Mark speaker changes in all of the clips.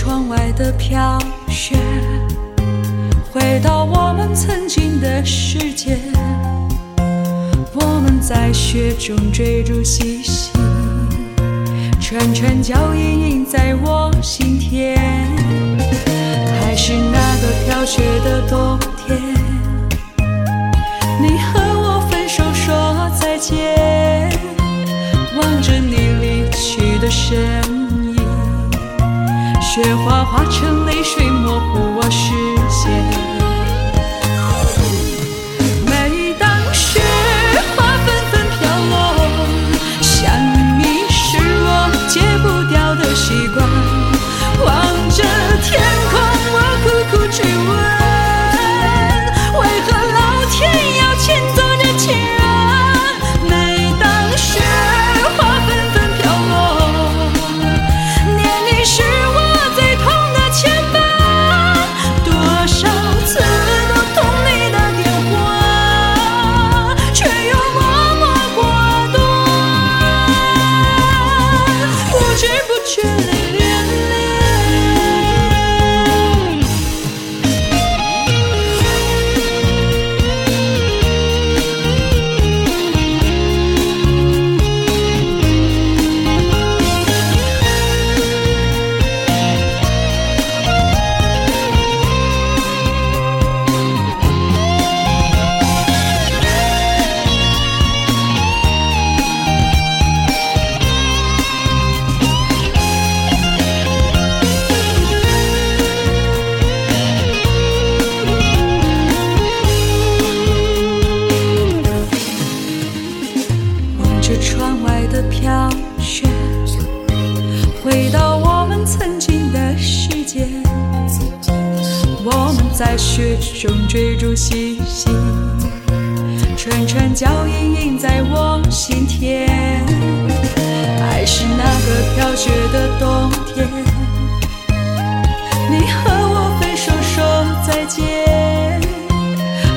Speaker 1: 窗外的飘雪回到我们曾经的世界。我们在雪中追逐嬉戏串串脚印印在我心田。还是那个飘雪的冬天你和我分手说再见。雪花化成泪水模糊我在雪中追逐嬉戏串串脚印印在我心田。还是那个飘雪的冬天。你和我分手说再见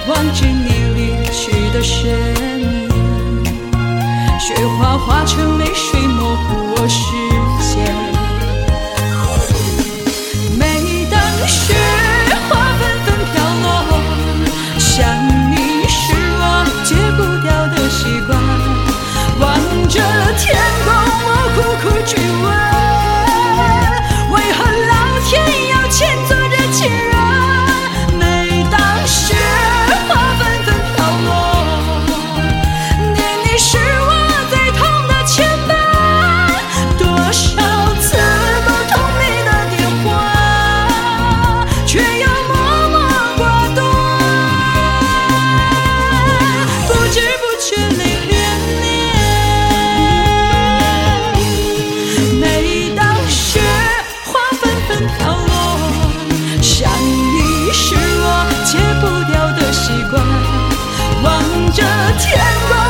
Speaker 1: 望着你离去的身影。雪花化成泪水模糊我视天呐